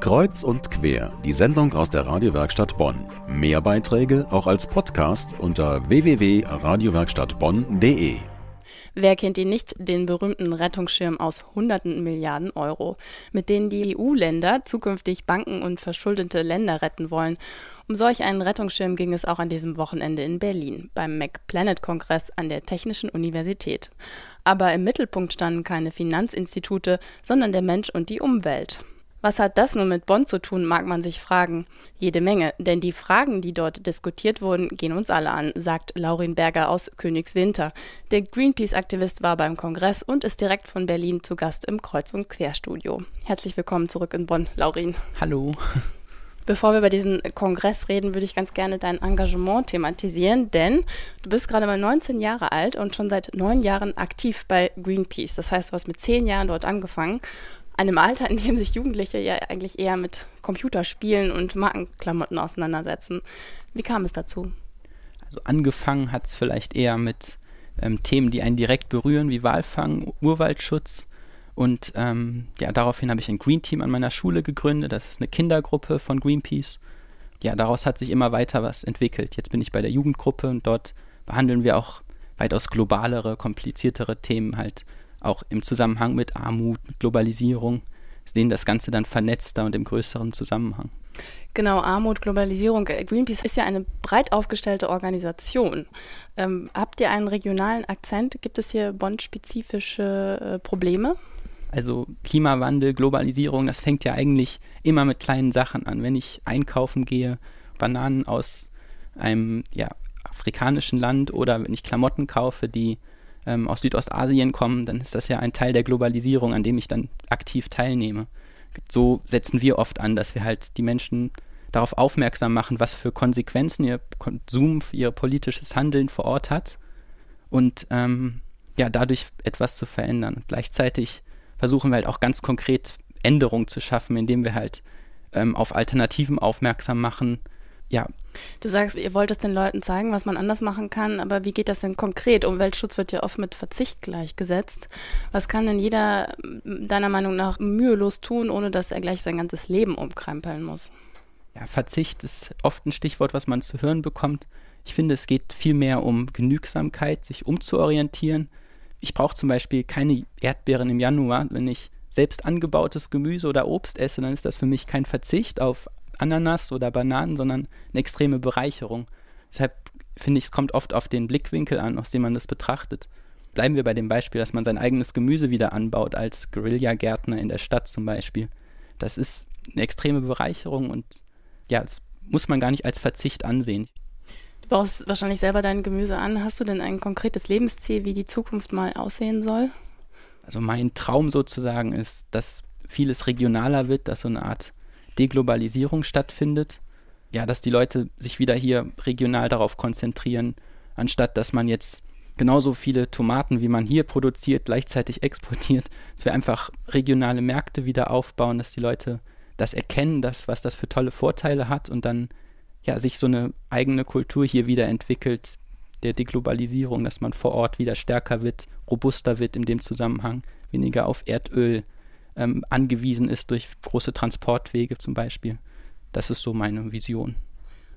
Kreuz und quer, die Sendung aus der Radiowerkstatt Bonn. Mehr Beiträge auch als Podcast unter www.radiowerkstattbonn.de. Wer kennt ihn nicht, den berühmten Rettungsschirm aus hunderten Milliarden Euro, mit denen die EU-Länder zukünftig Banken und verschuldete Länder retten wollen. Um solch einen Rettungsschirm ging es auch an diesem Wochenende in Berlin beim MacPlanet-Kongress an der Technischen Universität. Aber im Mittelpunkt standen keine Finanzinstitute, sondern der Mensch und die Umwelt. Was hat das nun mit Bonn zu tun, mag man sich fragen. Jede Menge, denn die Fragen, die dort diskutiert wurden, gehen uns alle an, sagt Laurin Berger aus Königswinter. Der Greenpeace-Aktivist war beim Kongress und ist direkt von Berlin zu Gast im Kreuz- und Querstudio. Herzlich willkommen zurück in Bonn, Laurin. Hallo. Bevor wir über diesen Kongress reden, würde ich ganz gerne dein Engagement thematisieren, denn du bist gerade mal 19 Jahre alt und schon seit neun Jahren aktiv bei Greenpeace. Das heißt, du hast mit zehn Jahren dort angefangen einem Alter, in dem sich Jugendliche ja eigentlich eher mit Computerspielen und Markenklamotten auseinandersetzen. Wie kam es dazu? Also angefangen hat es vielleicht eher mit ähm, Themen, die einen direkt berühren, wie Walfang, Urwaldschutz. Und ähm, ja, daraufhin habe ich ein Green Team an meiner Schule gegründet. Das ist eine Kindergruppe von Greenpeace. Ja, daraus hat sich immer weiter was entwickelt. Jetzt bin ich bei der Jugendgruppe und dort behandeln wir auch weitaus globalere, kompliziertere Themen halt auch im Zusammenhang mit Armut, mit Globalisierung, sehen das Ganze dann vernetzter und im größeren Zusammenhang. Genau, Armut, Globalisierung. Greenpeace ist ja eine breit aufgestellte Organisation. Ähm, habt ihr einen regionalen Akzent? Gibt es hier Bonn-spezifische äh, Probleme? Also Klimawandel, Globalisierung, das fängt ja eigentlich immer mit kleinen Sachen an. Wenn ich einkaufen gehe, Bananen aus einem ja, afrikanischen Land oder wenn ich Klamotten kaufe, die ähm, aus Südostasien kommen, dann ist das ja ein Teil der Globalisierung, an dem ich dann aktiv teilnehme. So setzen wir oft an, dass wir halt die Menschen darauf aufmerksam machen, was für Konsequenzen ihr Konsum, ihr politisches Handeln vor Ort hat und ähm, ja, dadurch etwas zu verändern. Und gleichzeitig versuchen wir halt auch ganz konkret Änderungen zu schaffen, indem wir halt ähm, auf Alternativen aufmerksam machen, ja. Du sagst, ihr wollt es den Leuten zeigen, was man anders machen kann, aber wie geht das denn konkret? Umweltschutz wird ja oft mit Verzicht gleichgesetzt. Was kann denn jeder deiner Meinung nach mühelos tun, ohne dass er gleich sein ganzes Leben umkrempeln muss? Ja, Verzicht ist oft ein Stichwort, was man zu hören bekommt. Ich finde, es geht viel mehr um Genügsamkeit, sich umzuorientieren. Ich brauche zum Beispiel keine Erdbeeren im Januar. Wenn ich selbst angebautes Gemüse oder Obst esse, dann ist das für mich kein Verzicht auf Ananas oder Bananen, sondern eine extreme Bereicherung. Deshalb finde ich, es kommt oft auf den Blickwinkel an, aus dem man das betrachtet. Bleiben wir bei dem Beispiel, dass man sein eigenes Gemüse wieder anbaut, als Guerilla-Gärtner in der Stadt zum Beispiel. Das ist eine extreme Bereicherung und ja, das muss man gar nicht als Verzicht ansehen. Du baust wahrscheinlich selber dein Gemüse an. Hast du denn ein konkretes Lebensziel, wie die Zukunft mal aussehen soll? Also mein Traum sozusagen ist, dass vieles regionaler wird, dass so eine Art Deglobalisierung stattfindet. Ja, dass die Leute sich wieder hier regional darauf konzentrieren, anstatt dass man jetzt genauso viele Tomaten, wie man hier produziert, gleichzeitig exportiert, dass wir einfach regionale Märkte wieder aufbauen, dass die Leute das erkennen, dass, was das für tolle Vorteile hat und dann ja, sich so eine eigene Kultur hier wieder entwickelt, der Deglobalisierung, dass man vor Ort wieder stärker wird, robuster wird in dem Zusammenhang, weniger auf Erdöl ähm, angewiesen ist durch große Transportwege zum Beispiel. Das ist so meine Vision.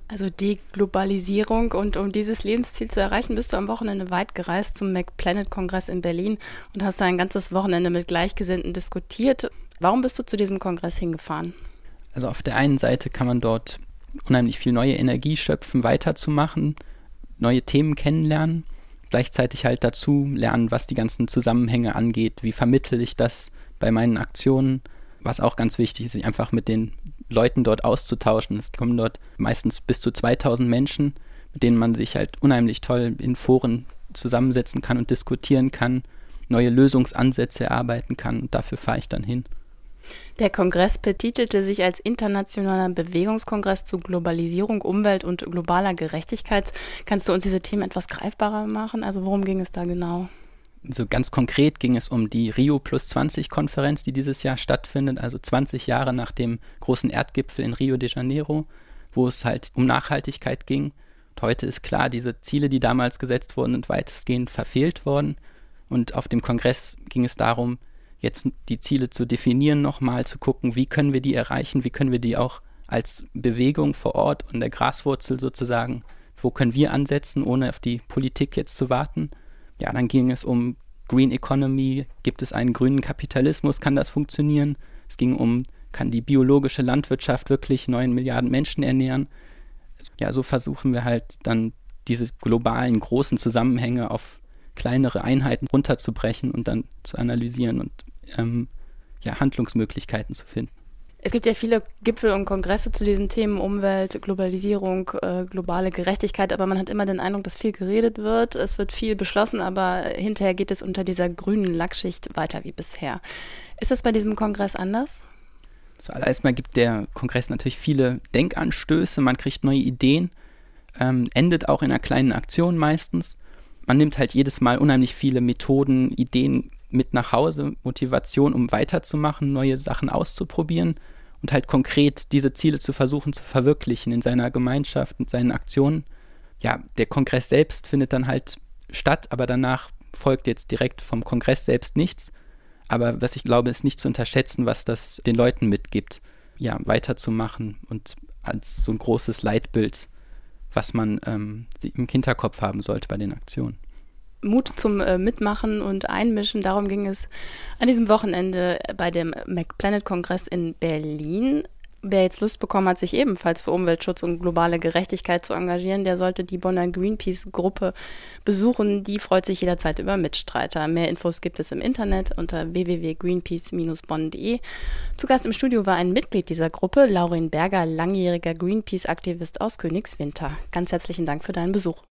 Also die Globalisierung und um dieses Lebensziel zu erreichen, bist du am Wochenende weit gereist zum McPlanet-Kongress in Berlin und hast da ein ganzes Wochenende mit Gleichgesinnten diskutiert. Warum bist du zu diesem Kongress hingefahren? Also auf der einen Seite kann man dort unheimlich viel neue Energie schöpfen, weiterzumachen, neue Themen kennenlernen, gleichzeitig halt dazu lernen, was die ganzen Zusammenhänge angeht, wie vermittel ich das bei meinen Aktionen, was auch ganz wichtig ist, sich einfach mit den Leuten dort auszutauschen. Es kommen dort meistens bis zu 2000 Menschen, mit denen man sich halt unheimlich toll in Foren zusammensetzen kann und diskutieren kann, neue Lösungsansätze erarbeiten kann. Und dafür fahre ich dann hin. Der Kongress betitelte sich als Internationaler Bewegungskongress zu Globalisierung, Umwelt und globaler Gerechtigkeit. Kannst du uns diese Themen etwas greifbarer machen? Also worum ging es da genau? So ganz konkret ging es um die Rio Plus 20 Konferenz, die dieses Jahr stattfindet, also 20 Jahre nach dem großen Erdgipfel in Rio de Janeiro, wo es halt um Nachhaltigkeit ging. Und heute ist klar, diese Ziele, die damals gesetzt wurden, sind weitestgehend verfehlt worden. Und auf dem Kongress ging es darum, jetzt die Ziele zu definieren, nochmal zu gucken, wie können wir die erreichen, wie können wir die auch als Bewegung vor Ort und der Graswurzel sozusagen, wo können wir ansetzen, ohne auf die Politik jetzt zu warten. Ja, dann ging es um Green Economy, gibt es einen grünen Kapitalismus, kann das funktionieren? Es ging um, kann die biologische Landwirtschaft wirklich neun Milliarden Menschen ernähren? Ja, so versuchen wir halt dann diese globalen großen Zusammenhänge auf kleinere Einheiten runterzubrechen und dann zu analysieren und ähm, ja, Handlungsmöglichkeiten zu finden. Es gibt ja viele Gipfel und Kongresse zu diesen Themen Umwelt, Globalisierung, äh, globale Gerechtigkeit, aber man hat immer den Eindruck, dass viel geredet wird, es wird viel beschlossen, aber hinterher geht es unter dieser grünen Lackschicht weiter wie bisher. Ist das bei diesem Kongress anders? Zuallererst mal gibt der Kongress natürlich viele Denkanstöße, man kriegt neue Ideen, ähm, endet auch in einer kleinen Aktion meistens. Man nimmt halt jedes Mal unheimlich viele Methoden, Ideen mit nach Hause, Motivation, um weiterzumachen, neue Sachen auszuprobieren und halt konkret diese Ziele zu versuchen zu verwirklichen in seiner Gemeinschaft, mit seinen Aktionen. Ja, der Kongress selbst findet dann halt statt, aber danach folgt jetzt direkt vom Kongress selbst nichts. Aber was ich glaube, ist nicht zu unterschätzen, was das den Leuten mitgibt, ja, weiterzumachen und als so ein großes Leitbild, was man ähm, im Hinterkopf haben sollte bei den Aktionen. Mut zum äh, Mitmachen und Einmischen. Darum ging es an diesem Wochenende bei dem MacPlanet-Kongress in Berlin. Wer jetzt Lust bekommen hat, sich ebenfalls für Umweltschutz und globale Gerechtigkeit zu engagieren, der sollte die Bonner Greenpeace-Gruppe besuchen. Die freut sich jederzeit über Mitstreiter. Mehr Infos gibt es im Internet unter www.greenpeace-bonn.de. Zu Gast im Studio war ein Mitglied dieser Gruppe, Laurin Berger, langjähriger Greenpeace-Aktivist aus Königswinter. Ganz herzlichen Dank für deinen Besuch.